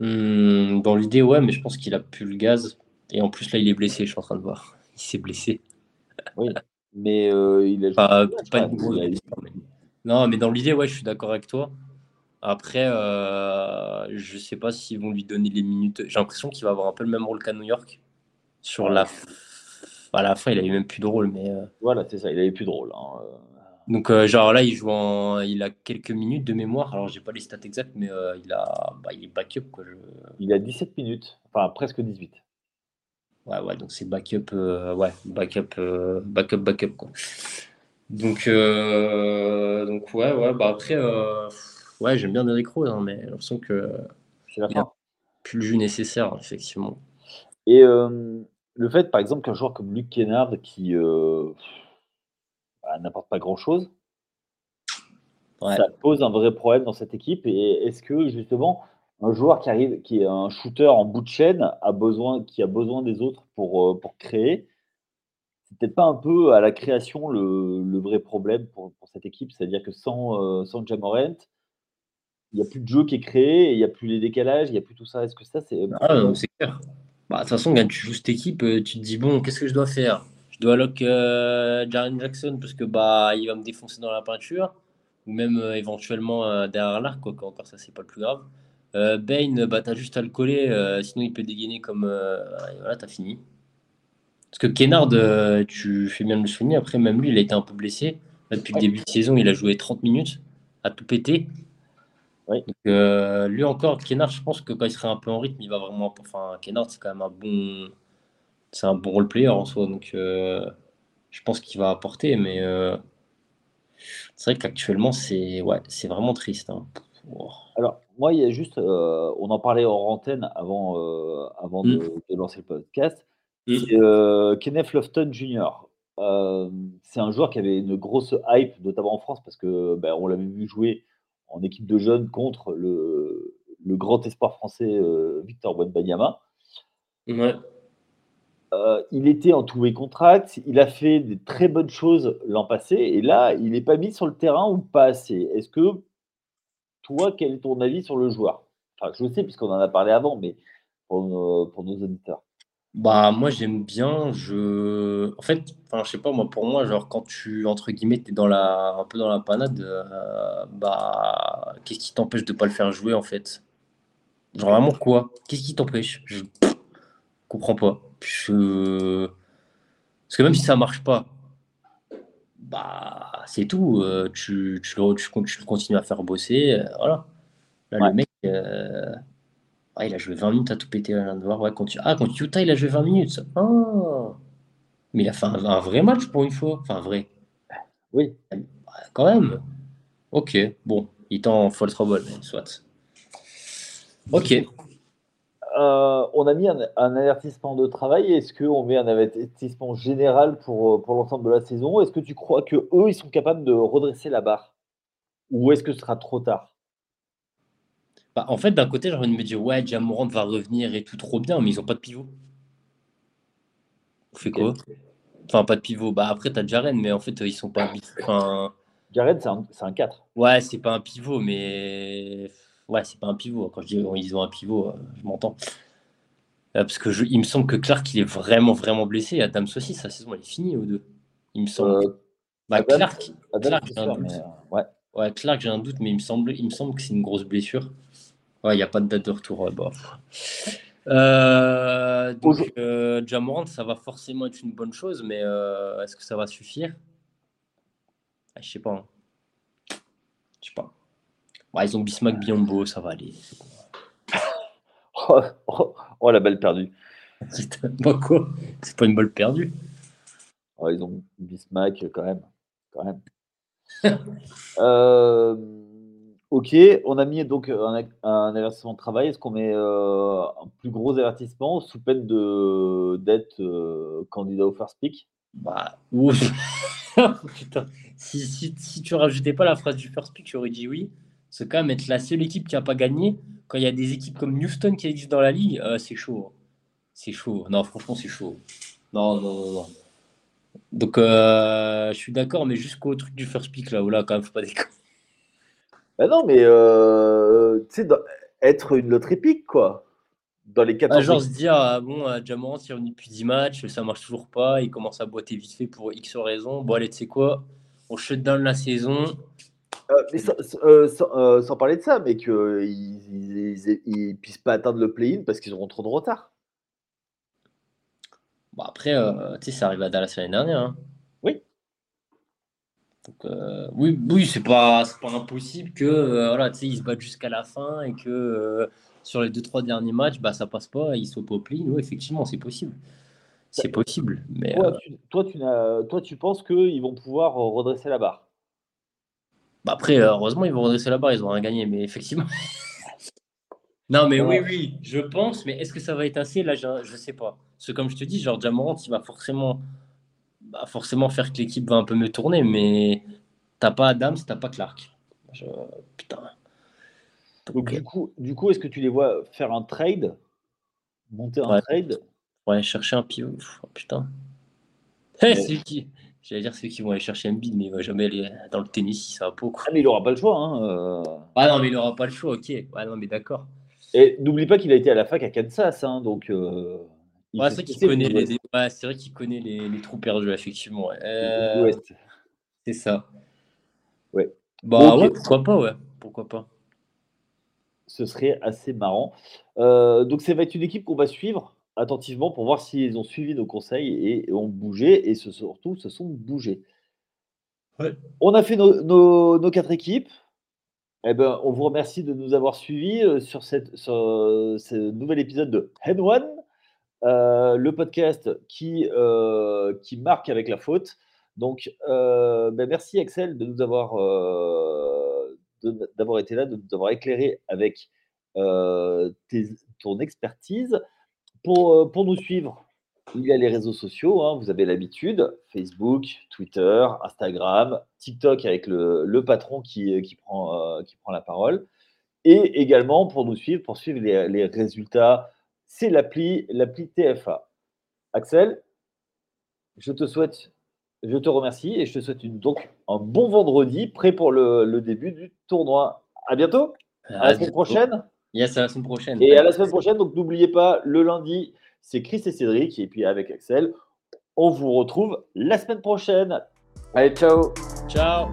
Hum, dans l'idée, ouais, mais je pense qu'il a plus le gaz. Et en plus, là, il est blessé, je suis en train de voir. Il s'est blessé. Oui, mais, heu, il a pas quand une grosse Non, mais dans l'idée, ouais, je suis d'accord avec toi. Après, euh, je sais pas s'ils vont lui donner les minutes. J'ai l'impression qu'il va avoir un peu le même rôle qu'à New York. Sur la, à la fin, il avait même plus de rôle, mais euh, voilà, c'est ça, il avait plus de rôle, hein, heu, donc euh, genre là, il joue en, il a quelques minutes de mémoire. Alors j'ai pas les stats exactes, mais euh, il a, bah, il est backup quoi. Je- il a 17 minutes, enfin presque 18. Ouais, ouais, donc c'est backup, euh, ouais, backup, euh, backup, backup quoi. Donc, euh, donc ouais, ouais, bah après, ouais, j'aime bien Derrick Rose, hein, mais j'ai l'impression que C'est la Il a- fin. plus le jus nécessaire, effectivement. Et le fait, par exemple, qu'un joueur comme Luke Kennard qui, bah, n'apporte pas grand-chose, Ouais. ça pose un vrai problème dans cette équipe et est-ce que justement, un joueur qui arrive qui est un shooter en bout de chaîne a besoin qui a besoin des autres pour, heu, pour créer, c'est peut-être pas un peu à la création le vrai problème pour cette équipe? C'est-à-dire que sans, heu, sans Ja Morant, il y a plus de jeu qui est créé il y a plus les décalages, il y a plus tout ça. Est-ce que ça, c'est Ah, c'est clair. Bah, de toute façon, quand tu joues cette équipe, euh, tu te dis, bon, qu'est-ce que je dois faire? Je dois lock euh, Jaren Jackson parce que bah, il va me défoncer dans la peinture, ou même euh, éventuellement euh, derrière l'arc, quoi, encore ça, c'est pas le plus grave. Euh, Bane, bah, t'as juste à le coller, euh, sinon il peut dégainer comme. euh, et voilà, t'as fini. Parce que Kennard, euh, tu fais bien de le souligner, après, même lui, il a été un peu blessé. Là, depuis le début de saison, il a joué 30 minutes, à tout péter. Oui. Donc, euh, lui encore, Kennard, je pense que quand il sera un peu en rythme, il va vraiment. Enfin, Kennard, c'est quand même un bon. C'est un bon role player en soi, donc euh, je pense qu'il va apporter, mais euh, c'est vrai qu'actuellement, c'est ouais, c'est vraiment triste. hein. Alors, moi, il y a juste, heu, on en parlait hors antenne avant, heu, avant de Mm. de lancer le podcast. Mm. C'est, heu, Kenneth Lofton Jr. C'est un joueur qui avait une grosse hype, notamment en France, parce que, bah, on l'avait vu jouer en équipe de jeunes contre le le grand espoir français, Victor Wembanyama. Ouais. Il était en two-way contract, il a fait des très bonnes choses l'an passé et là, il n'est pas mis sur le terrain ou pas assez? Est-ce que toi, quel est ton avis sur le joueur? Enfin, je sais puisqu'on en a parlé avant, mais pour nos pour nos auditeurs. Bah moi j'aime bien, je en fait, je sais pas moi pour moi genre quand tu entre guillemets t'es dans la un peu dans la panade euh, bah qu'est-ce qui t'empêche de pas le faire jouer en fait? Genre vraiment quoi? Qu'est-ce qui t'empêche? Je comprends pas. Je parce que même si ça marche pas, bah c'est tout, euh, tu, tu, le, tu, continues à faire bosser, euh, voilà. Là Ouais. le mec euh, ah, il a joué 20 minutes à tout péter, de voir. Ouais, contre, ah, contre Utah, il a joué 20 minutes. Ah. Mais il a fait un, un vrai match pour une fois. Enfin, vrai. Oui. Ouais, quand même. Ok, bon. Il est en fall trouble, mais soit. Ok. Heu, on a mis un un avertissement de travail. Est-ce qu'on met un avertissement général pour, heu, pour l'ensemble de la saison? Est-ce que tu crois qu'eux, ils sont capables de redresser la barre? Ou est-ce que ce sera trop tard? Bah, en fait, d'un côté, j'ai envie de me dire, ouais, Jamorant va revenir et tout trop bien, mais ils ont pas de pivot. On fait quoi? Enfin, pas de pivot. Bah, après, t'as Jaren, mais en fait, ils sont pas. Enfin, Jared, c'est un c'est un 4. ouais, c'est pas un pivot, mais. Ouais, c'est pas un pivot. Quand je dis ils ont un pivot, euh, je m'entends. Euh, parce que je- il me semble que Clark, il est vraiment, vraiment blessé. Adams aussi, sa saison, elle est finie aux deux. Il me semble. Heu, bah, Clark, j'ai un doute. mais, ouais. Ouais, Clark, j'ai un doute, mais il me semble, il me semble que c'est une grosse blessure. Ouais, il n'y a pas de date de retour. Euh, donc, euh, Jamorant, ça va forcément être une bonne chose, mais euh, est-ce que ça va suffire? Ah, Je sais pas. Hein. Ouais, ils ont Bismack Biombo, ça va aller. oh, oh, oh, la balle perdue. bah quoi? C'est pas une balle perdue. Oh, ils ont Bismack quand même. Quand même. euh, Ok, on a mis donc un, avertissement de travail. Est-ce qu'on met euh, un plus gros avertissement sous peine de d'être euh, candidat au first pick? Bah, Putain. Si, si, si, tu rajoutais pas la phrase du first pick, j'aurais dit oui. C'est quand même être la seule équipe qui n'a pas gagné. Quand il y a des équipes comme Houston qui existent dans la ligue, euh, c'est chaud. C'est chaud. Non, franchement, c'est chaud. Non, non, non, non. Donc, je suis d'accord, mais jusqu'au truc du first pick, là, où là, quand même, faut pas déconner. Bah non, mais euh, tu sais, être une loterie pique, quoi. Dans les 14 bah, genre se dire, ah, bon, euh, Jamorant, il est revenu depuis 10 matchs, ça marche toujours pas, il commence à boiter vite fait pour X raisons. Bon, allez, tu sais quoi, on shut down la saison. Euh, sans, parler de ça, mais qu'ils ne puissent pas atteindre le play-in parce qu'ils auront trop de retard. Bon, après, tu sais, ça arrive à Dallas l'année dernière. Hein. Donc, euh, oui, oui c'est pas, pas impossible que euh, voilà, ils se battent jusqu'à la fin et que euh, sur les deux trois derniers matchs, bah, ça passe pas, ils sont pas Oui, effectivement, c'est possible. C'est possible. Mais, toi, tu, toi, tu, toi, tu penses qu'ils vont pouvoir redresser la barre? Bah Après, heureusement, ils vont redresser la barre, ils ont rien gagné, mais effectivement. non, mais oui, oui, je pense, mais est-ce que ça va être assez Là, je, je sais pas. Parce que comme je te dis, genre, Jamorant, il va forcément bah, forcément faire que l'équipe va un peu mieux tourner, mais t'as pas Adams, t'as pas Clark. Putain. Donc, du coup, du coup est-ce que tu les vois faire un trade? Monter un trade? Ouais, chercher un pivot. Oh, putain. c'est qui? J'allais dire c'est qui vont aller chercher un bid, mais il va jamais aller dans le tennis, ça va pas. Ah, mais il aura pas le choix. Hein, euh. Ah non, mais il aura pas le choix, ok. Ouais, non, mais d'accord. Et n'oublie pas qu'il a été à la fac à Kansas, hein, donc. Euh, Ouais, c'est vrai qu'il connaît, les, ouais, qu'il connaît les, les, trous perdus, effectivement. Euh, c'est ça. Ouais. Bah ouais, pourquoi pas, ouais. Pourquoi pas. Ce serait assez marrant. Euh, donc, ça va être une équipe qu'on va suivre attentivement pour voir s'ils ont suivi nos conseils et, ont bougé, et surtout se sont bougés. Ouais. On a fait nos, nos, nos quatre équipes. Eh ben, on vous remercie de nous avoir suivis euh, sur, cette, sur ce nouvel épisode de Head One. Euh, le podcast qui, euh, qui marque avec la faute. Donc, euh, ben merci Axel de nous avoir, d'avoir été là, de nous avoir éclairé avec ton expertise. Pour, pour nous suivre, il y a les réseaux sociaux, hein, vous avez l'habitude, Facebook, Twitter, Instagram, TikTok avec le, le patron qui, qui, prend, qui prend la parole. Et également pour nous suivre, pour suivre les, les résultats c'est l'appli, l'appli TFA. Axel, je te souhaite, je te remercie et je te souhaite donc un bon vendredi, prêt pour le, début du tournoi. À bientôt. À, la semaine prochaine. Yes, à la semaine prochaine. Et à la semaine prochaine. Donc n'oubliez pas, le lundi, c'est Chris et Cédric. Et puis avec Axel, on vous retrouve la semaine prochaine. Allez, ciao. Ciao.